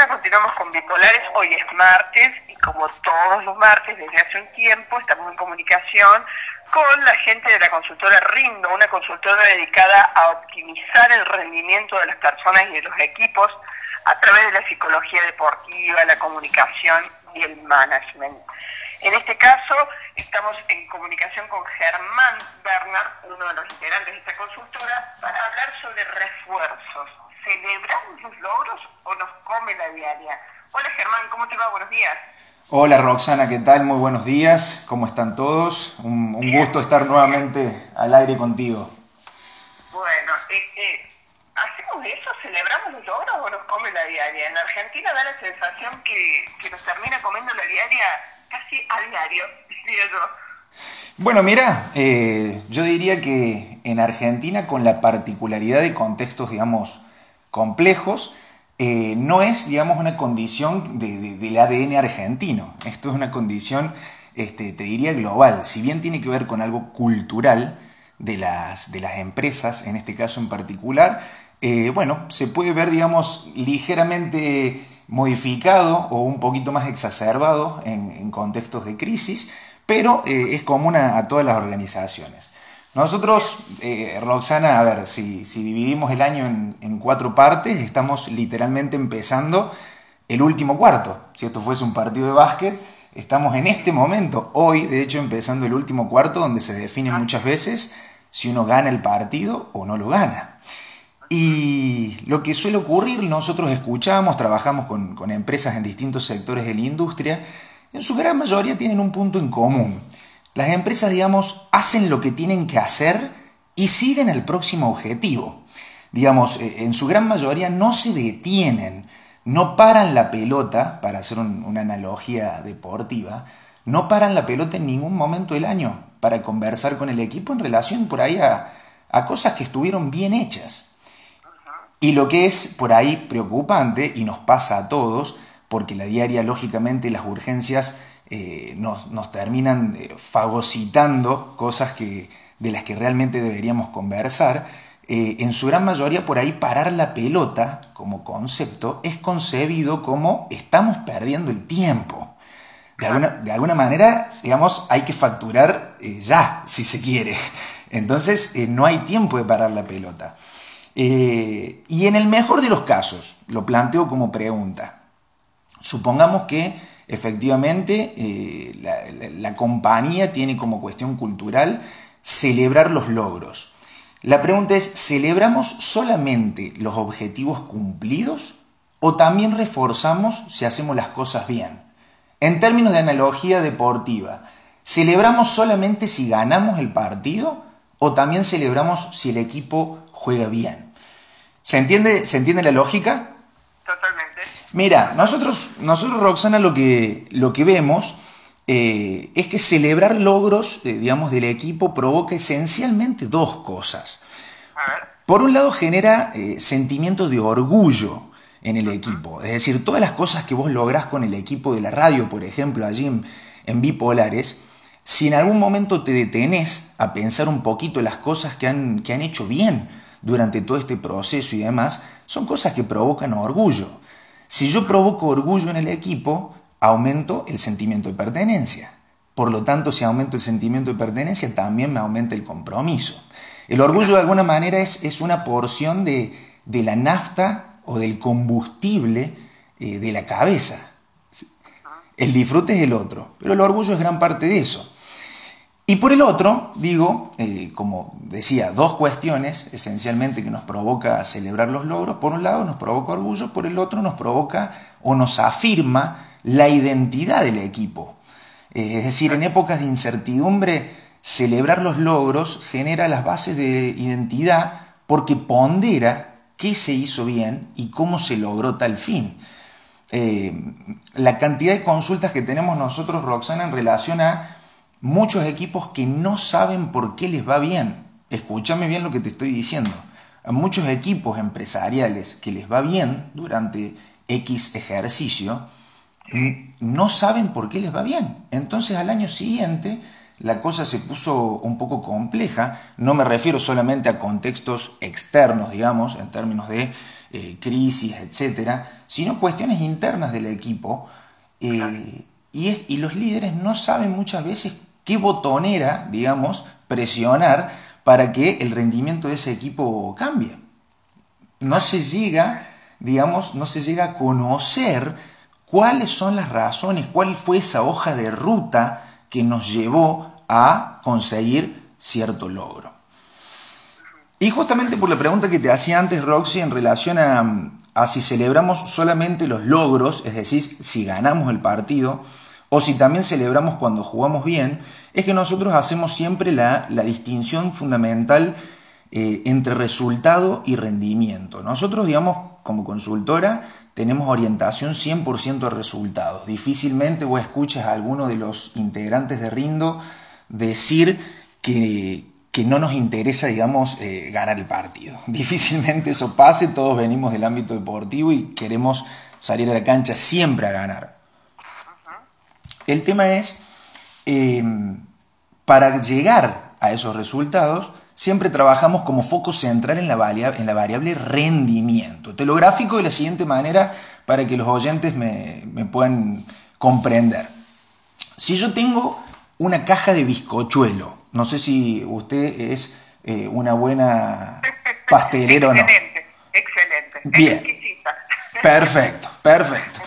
continuamos con Bipolares. Hoy es martes y como todos los martes desde hace un tiempo estamos en comunicación con la gente de la consultora Rindo, una consultora dedicada a optimizar el rendimiento de las personas y de los equipos a través de la psicología deportiva, la comunicación y el management. En este caso estamos en comunicación con Germán Bernard, uno de los integrantes de esta consultora, para hablar sobre refuerzos. ¿Celebramos los logros o nos come la diaria? Hola Germán, ¿cómo te va? Buenos días. Hola Roxana, ¿qué tal? Muy buenos días. ¿Cómo están todos? Un, gusto estar nuevamente al aire contigo. Bueno, eh, eh, ¿hacemos eso? ¿Celebramos los logros o nos come la diaria? En Argentina da la sensación que, que nos termina comiendo la diaria casi a diario, diría yo. Bueno, mira, eh, yo diría que en Argentina, con la particularidad de contextos, digamos, complejos, eh, no es, digamos, una condición del ADN argentino. Esto es una condición, este, te diría, global. Si bien tiene que ver con algo cultural de las, de las empresas, en este caso en particular, eh, bueno, se puede ver, digamos, ligeramente modificado o un poquito más exacerbado en, contextos de crisis, pero eh, es común a todas las organizaciones. Nosotros, eh, Roxana, a ver, si, dividimos el año en, cuatro partes, estamos literalmente empezando el último cuarto. Si esto fuese un partido de básquet, estamos en este momento, hoy, de hecho, empezando el último cuarto, donde se define muchas veces si uno gana el partido o no lo gana. Y lo que suele ocurrir, nosotros escuchamos, trabajamos con, con empresas en distintos sectores de la industria, en su gran mayoría tienen un punto en común las empresas, digamos, hacen lo que tienen que hacer y siguen el próximo objetivo. Digamos, eh, en su gran mayoría no se detienen, no paran la pelota, para hacer una analogía deportiva, no paran la pelota en ningún momento del año para conversar con el equipo en relación por ahí a, cosas que estuvieron bien hechas. Y lo que es por ahí preocupante, y nos pasa a todos, porque la diaria, lógicamente, las urgencias eh, nos, terminan eh, fagocitando cosas que, de las que realmente deberíamos conversar. Eh, en su gran mayoría por ahí parar la pelota como concepto es concebido como estamos perdiendo el tiempo. De alguna, de alguna manera, digamos, hay que facturar ya, si se quiere. Entonces, no hay tiempo de parar la pelota. y en el mejor de los casos, lo planteo como pregunta, supongamos que efectivamente eh, la, compañía tiene como cuestión cultural celebrar los logros. La pregunta es, ¿celebramos solamente los objetivos cumplidos o también reforzamos si hacemos las cosas bien? En términos de analogía deportiva, ¿celebramos solamente si ganamos el partido o también celebramos si el equipo juega bien? ¿Se entiende, ¿se entiende la lógica? Mira, nosotros, nosotros Roxana, lo que, lo que vemos eh, es que celebrar logros, eh, digamos, del equipo provoca esencialmente dos cosas. Por un lado genera eh, sentimientos de orgullo en el equipo, es decir, todas las cosas que vos lográs con el equipo de la radio, por ejemplo, allí en, en Bipolares, si en algún momento te detenés a pensar un poquito las cosas que han, que han hecho bien durante todo este proceso y demás, son cosas que provocan orgullo. Si yo provoco orgullo en el equipo, aumento el sentimiento de pertenencia. Por lo tanto, si aumento el sentimiento de pertenencia, también me aumenta el compromiso. El orgullo de alguna manera es, es una porción de, de, la nafta o del combustible eh, de la cabeza. El disfrute es el otro, pero el orgullo es gran parte de eso. Y por el otro, digo, eh, como decía, dos cuestiones esencialmente que nos provoca celebrar los logros. Por un lado nos provoca orgullo, por el otro nos provoca o nos afirma la identidad del equipo. Eh, es decir, en épocas de incertidumbre, celebrar los logros genera las bases de identidad porque pondera qué se hizo bien y cómo se logró tal fin. Eh, la cantidad de consultas que tenemos nosotros, Roxana, en relación a muchos equipos que no saben por qué les va bien. Escúchame bien lo que te estoy diciendo. A muchos equipos empresariales que les va bien durante X ejercicio, no saben por qué les va bien. Entonces al año siguiente la cosa se puso un poco compleja. No me refiero solamente a contextos externos, digamos, en términos de eh, crisis, etcétera, sino cuestiones internas del equipo. Eh, y, y los líderes no saben muchas veces qué botonera, digamos, presionar para que el rendimiento de ese equipo cambie. No se llega, digamos, no se llega a conocer cuáles son las razones, cuál fue esa hoja de ruta que nos llevó a conseguir cierto logro. Y justamente por la pregunta que te hacía antes, Roxy, en relación a, si celebramos solamente los logros, es decir, si ganamos el partido, o si también celebramos cuando jugamos bien, es que nosotros hacemos siempre la, distinción fundamental eh, entre resultado y rendimiento. Nosotros, digamos, como consultora, tenemos orientación 100% a resultados. Difícilmente vos escuchas a alguno de los integrantes de Rindo decir que, que no nos interesa, digamos, eh, ganar el partido. Difícilmente eso pase, todos venimos del ámbito deportivo y queremos salir a la cancha siempre a ganar. El tema es, em, para llegar a esos resultados, siempre trabajamos como foco central en la, variable, en la variable rendimiento. Te lo gráfico de la siguiente manera para que los oyentes me, me puedan comprender. Si yo tengo una caja de bizcochuelo, no sé si usted es eh, una buena pastelera o no. Excelente, excelente. Bien. Perfecto, perfecto.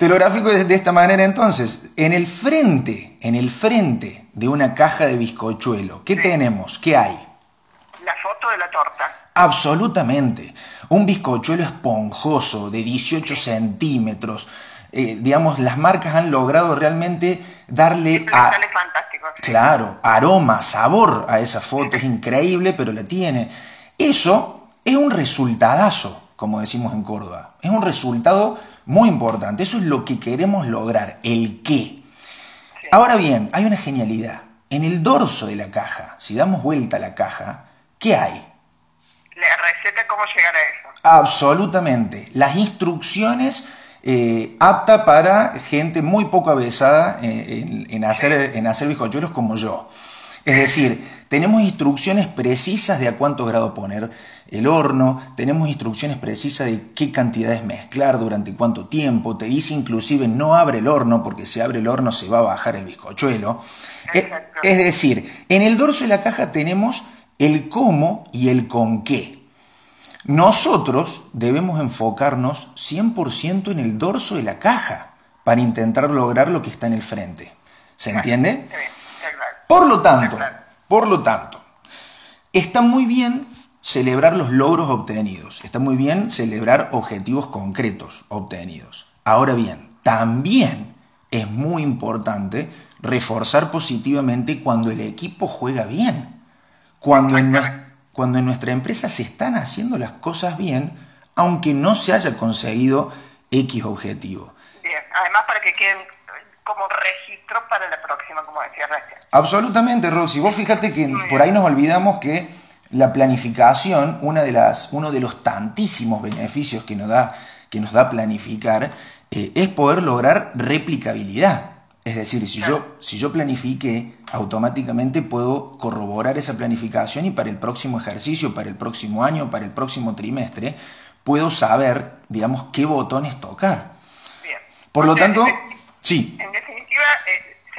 Te lo gráfico de esta manera entonces. En el frente, en el frente de una caja de bizcochuelo, ¿qué tenemos? ¿Qué hay? La foto de la torta. Absolutamente. Un bizcochuelo esponjoso de 18 centímetros. Eh, digamos, las marcas han logrado realmente darle a, fantástico. Claro, aroma, sabor a esa foto, es increíble, pero la tiene. Eso es un resultadazo, como decimos en Córdoba. Es un resultado muy importante. Eso es lo que queremos lograr, el qué. Ahora bien, hay una genialidad. En el dorso de la caja, si damos vuelta a la caja, ¿qué hay? La receta, cómo llegar a eso. Absolutamente. Las instrucciones eh, apta para gente muy poco avesada eh, en, hacer, en hacer bizcochuelos como yo. Es decir, tenemos instrucciones precisas de a cuánto grado poner el horno, tenemos instrucciones precisas de qué cantidades mezclar, durante cuánto tiempo, te dice inclusive no abre el horno porque si abre el horno se va a bajar el bizcochuelo. Eh, es decir, en el dorso de la caja tenemos el cómo y el con qué. Nosotros debemos enfocarnos 100% en el dorso de la caja para intentar lograr lo que está en el frente. ¿Se entiende? Por lo tanto, por lo tanto, está muy bien celebrar los logros obtenidos, está muy bien celebrar objetivos concretos obtenidos. Ahora bien, también es muy importante reforzar positivamente cuando el equipo juega bien, cuando en, nuestra empresa se están haciendo las cosas bien, aunque no se haya conseguido X objetivo. Bien, además para que queden como registro para la próxima, como decía recién. Absolutamente, Roxy. Vos fíjate que por ahí nos olvidamos que la planificación, una de las, uno de los tantísimos beneficios que nos da, que nos da planificar, eh, es poder lograr replicabilidad. Es decir, si yo, si yo planifique, automáticamente puedo corroborar esa planificación y para el próximo ejercicio, para el próximo año, para el próximo trimestre, puedo saber, digamos, qué botones tocar. Bien. Por lo tanto, sí. En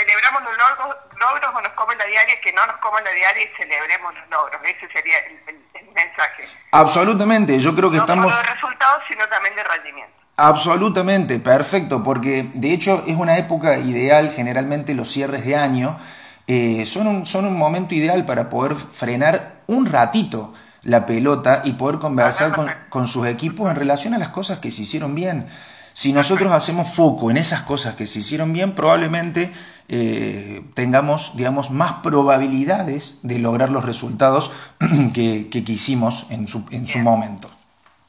celebramos los logros, logros o nos comen la diaria, que no nos comen la diaria y celebremos los logros. Ese sería el, mensaje. Absolutamente, yo creo que no estamos... No solo de resultados, sino también de rendimiento. Absolutamente, perfecto, porque de hecho es una época ideal, generalmente los cierres de año eh, son, un, son un momento ideal para poder frenar un ratito la pelota y poder conversar con, sus equipos en relación a las cosas que se hicieron bien. Si nosotros hacemos foco en esas cosas que se hicieron bien, probablemente eh, tengamos, digamos, más probabilidades de lograr los resultados que, que quisimos en su, en su momento.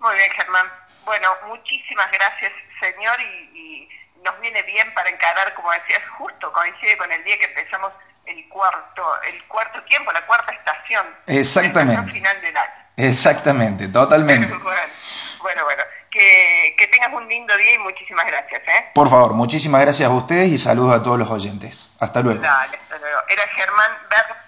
Muy bien, Germán. Bueno, muchísimas gracias, señor, y, nos viene bien para encarar, como decías, justo coincide con el día que empezamos el cuarto, el cuarto tiempo, la cuarta estación. Exactamente. final del año. Exactamente, totalmente. bueno, bueno, Que, que, tengas un lindo día y muchísimas gracias. ¿eh? Por favor, muchísimas gracias a ustedes y saludos a todos los oyentes. Hasta luego. Dale, hasta luego. Era Germán Ber